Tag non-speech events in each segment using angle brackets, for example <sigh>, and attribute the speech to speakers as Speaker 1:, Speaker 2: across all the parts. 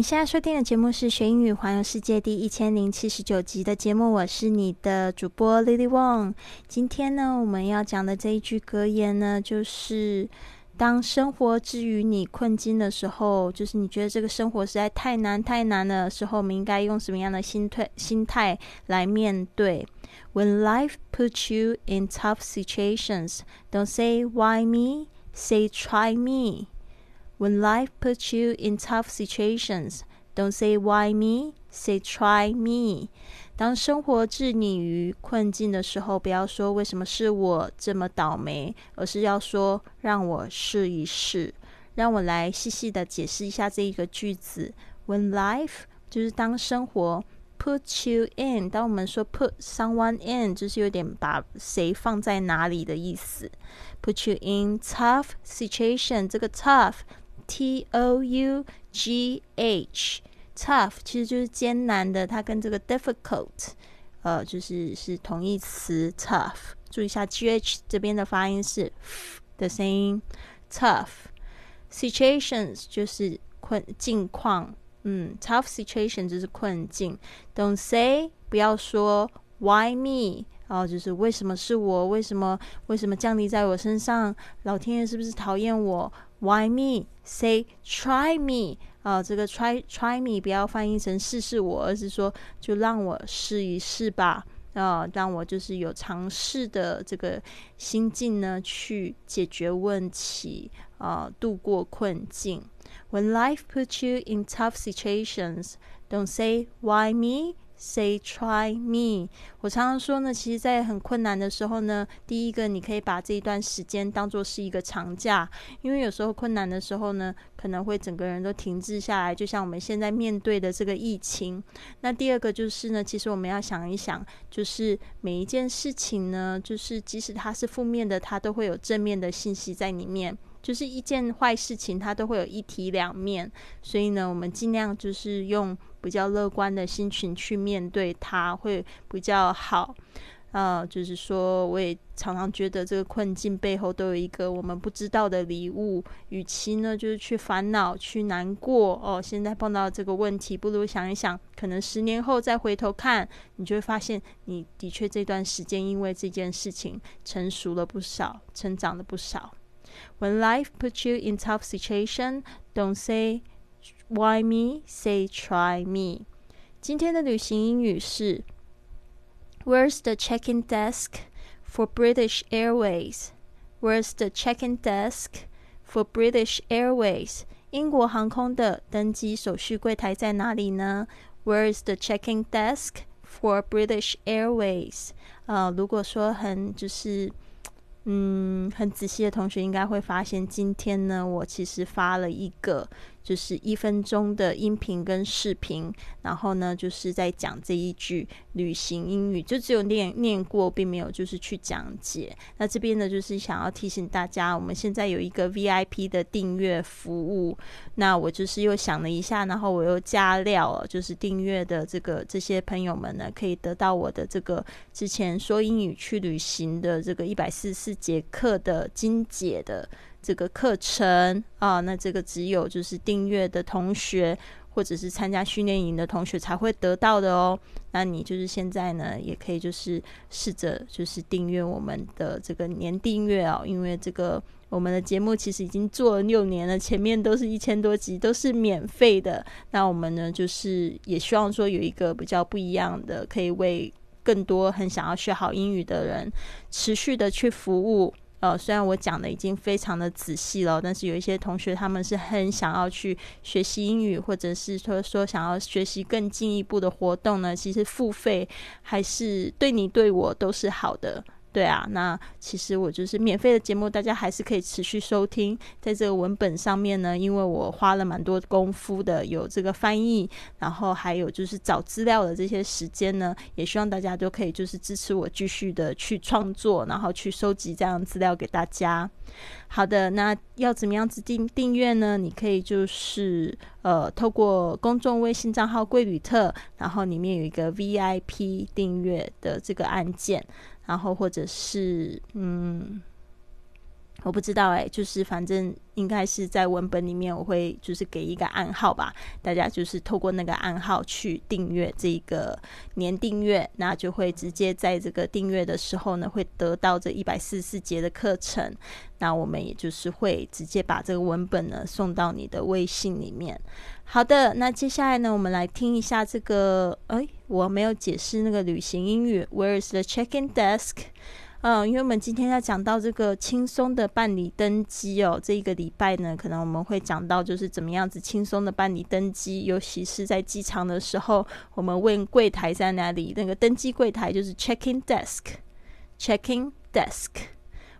Speaker 1: 你现在收听的节目是《学英语环游世界》第一千零七十九集的节目，我是你的主播 Lily Wong。今天呢，我们要讲的这一句格言呢，就是当生活置于你困境的时候，就是你觉得这个生活实在太难太难的时候，我们应该用什么样的心态心态来面对？When life puts you in tough situations, don't say why me, say try me. When life puts you in tough situations, don't say why me, say try me. 当生活置你于困境的时候，不要说为什么是我这么倒霉，而是要说让我试一试。让我来细细的解释一下这一个句子。When life 就是当生活 puts you in，当我们说 put someone in，就是有点把谁放在哪里的意思。Put you in tough situation，这个 tough。T O U G H，tough 其实就是艰难的，它跟这个 difficult，呃，就是是同义词 tough。注意一下 G H 这边的发音是 f 的声音，tough situations 就是困境况，嗯，tough situation 就是困境。Don't say 不要说 Why me？哦，就是为什么是我？为什么为什么降临在我身上？老天爷是不是讨厌我？Why me? Say try me 啊，这个 try try me 不要翻译成试试我，而是说就让我试一试吧啊，让我就是有尝试的这个心境呢，去解决问题啊，度过困境。When life puts you in tough situations, don't say why me. Say try me。我常常说呢，其实，在很困难的时候呢，第一个你可以把这一段时间当做是一个长假，因为有时候困难的时候呢，可能会整个人都停滞下来，就像我们现在面对的这个疫情。那第二个就是呢，其实我们要想一想，就是每一件事情呢，就是即使它是负面的，它都会有正面的信息在里面。就是一件坏事情，它都会有一体两面，所以呢，我们尽量就是用比较乐观的心情去面对它，会比较好。呃，就是说，我也常常觉得这个困境背后都有一个我们不知道的礼物。与其呢，就是去烦恼、去难过哦，现在碰到这个问题，不如想一想，可能十年后再回头看，你就会发现，你的确这段时间因为这件事情成熟了不少，成长了不少。When life puts you in tough situation, don't say why me, say try me. 今天的旅行英语是 Where's the check-in desk for British Airways? Where's the check-in desk for British Airways? 英国航空的登机手续柜台在哪里呢？Where's the check-in desk for British Airways？呃，如果说很就是嗯，很仔细的同学应该会发现，今天呢，我其实发了一个。就是一分钟的音频跟视频，然后呢，就是在讲这一句旅行英语，就只有念念过，并没有就是去讲解。那这边呢，就是想要提醒大家，我们现在有一个 VIP 的订阅服务。那我就是又想了一下，然后我又加料，就是订阅的这个这些朋友们呢，可以得到我的这个之前说英语去旅行的这个一百四十四节课的精解的。这个课程啊，那这个只有就是订阅的同学，或者是参加训练营的同学才会得到的哦。那你就是现在呢，也可以就是试着就是订阅我们的这个年订阅哦，因为这个我们的节目其实已经做了六年了，前面都是一千多集都是免费的。那我们呢，就是也希望说有一个比较不一样的，可以为更多很想要学好英语的人持续的去服务。呃，虽然我讲的已经非常的仔细了，但是有一些同学他们是很想要去学习英语，或者是说说想要学习更进一步的活动呢。其实付费还是对你对我都是好的。对啊，那其实我就是免费的节目，大家还是可以持续收听。在这个文本上面呢，因为我花了蛮多功夫的，有这个翻译，然后还有就是找资料的这些时间呢，也希望大家都可以就是支持我继续的去创作，然后去收集这样资料给大家。好的，那要怎么样子订订阅呢？你可以就是呃，透过公众微信账号“贵旅特”，然后里面有一个 VIP 订阅的这个按键。然后或者是嗯，我不知道哎，就是反正应该是在文本里面，我会就是给一个暗号吧，大家就是透过那个暗号去订阅这个年订阅，那就会直接在这个订阅的时候呢，会得到这一百四十四节的课程。那我们也就是会直接把这个文本呢送到你的微信里面。好的，那接下来呢，我们来听一下这个。哎，我没有解释那个旅行英语。Where is the check-in desk？嗯，因为我们今天要讲到这个轻松的办理登机哦。这一个礼拜呢，可能我们会讲到就是怎么样子轻松的办理登机，尤其是在机场的时候，我们问柜台在哪里，那个登机柜台就是 check-in desk，check-in desk。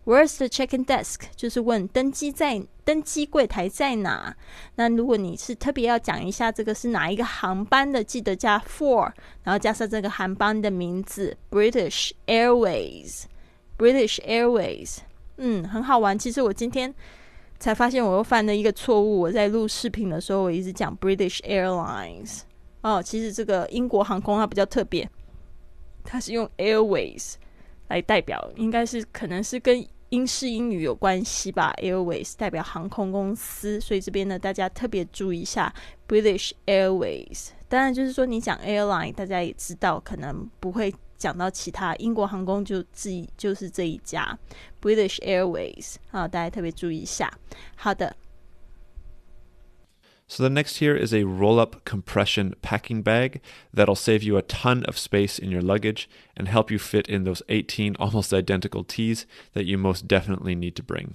Speaker 1: Where's the check-in desk？就是问登机在登机柜台在哪？那如果你是特别要讲一下这个是哪一个航班的，记得加 for，然后加上这个航班的名字 British Airways。British Airways，嗯，很好玩。其实我今天才发现我又犯了一个错误。我在录视频的时候，我一直讲 British Airlines。哦，其实这个英国航空它比较特别，它是用 Airways。来代表应该是可能是跟英式英语有关系吧，Airways 代表航空公司，所以这边呢大家特别注意一下 British Airways。当然就是说你讲 airline，大家也知道可能不会讲到其他，英国航空就自己就是这一家 British Airways 啊，大家特别注意一下。好的。
Speaker 2: So the next here is a roll-up compression packing bag that'll save you a ton of space in your luggage and help you fit in those 18 almost identical <laughs> tees that you most definitely need to bring.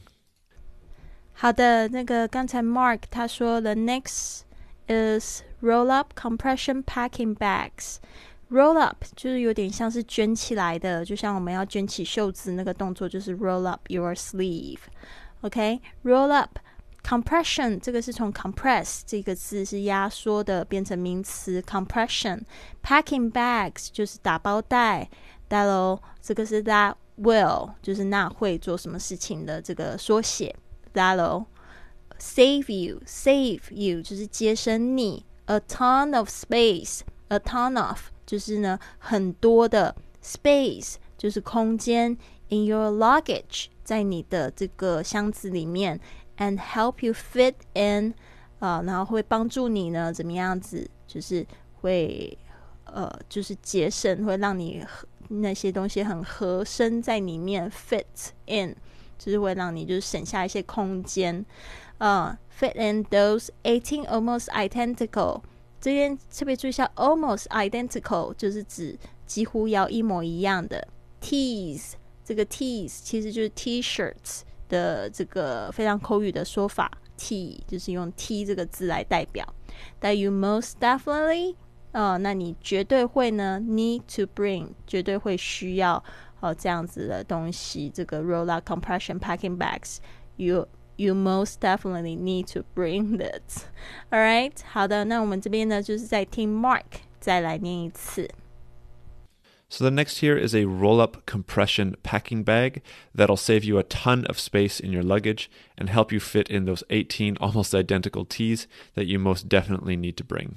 Speaker 1: 好的，那个刚才 Mark 他说 the next is roll-up compression packing bags。Roll up 就是有点像是卷起来的，就像我们要卷起袖子那个动作，就是 roll up your sleeve。OK，roll、okay? up compression 这个是从 compress 这个字是压缩的变成名词 compression。packing bags 就是打包袋。that 喽，这个是 that will 就是那会做什么事情的这个缩写。that 喽，save you save you 就是节省你。a ton of space a ton of 就是呢很多的 space 就是空间。in your luggage 在你的这个箱子里面。 And help you fit in，啊，然后会帮助你呢，怎么样子？就是会，呃，就是节省，会让你那些东西很合身在里面，fit in，就是会让你就是省下一些空间，啊，fit in those eighteen almost identical。这边特别注意一下，almost identical 就是指几乎要一模一样的 tees。这个 tees 其实就是 T-shirts。的这个非常口语的说法，T 就是用 T 这个字来代表。That you most definitely，呃，那你绝对会呢，need to bring，绝对会需要哦这样子的东西。这个 roll out compression packing bags，you you most definitely need to bring that。All right，好的，那我们这边呢就是在听 Mark 再来念一次。
Speaker 2: So the next here is a roll-up compression packing bag that'll save you a ton of space in your luggage and help you fit in those 18 <laughs> almost identical tees that you most definitely need to bring.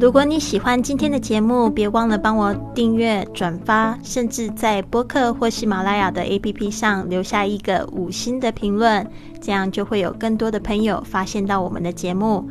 Speaker 1: 如果你喜欢今天的节目，别忘了帮我订阅、转发，甚至在播客或喜马拉雅的 APP 上留下一个五星的评论，这样就会有更多的朋友发现到我们的节目。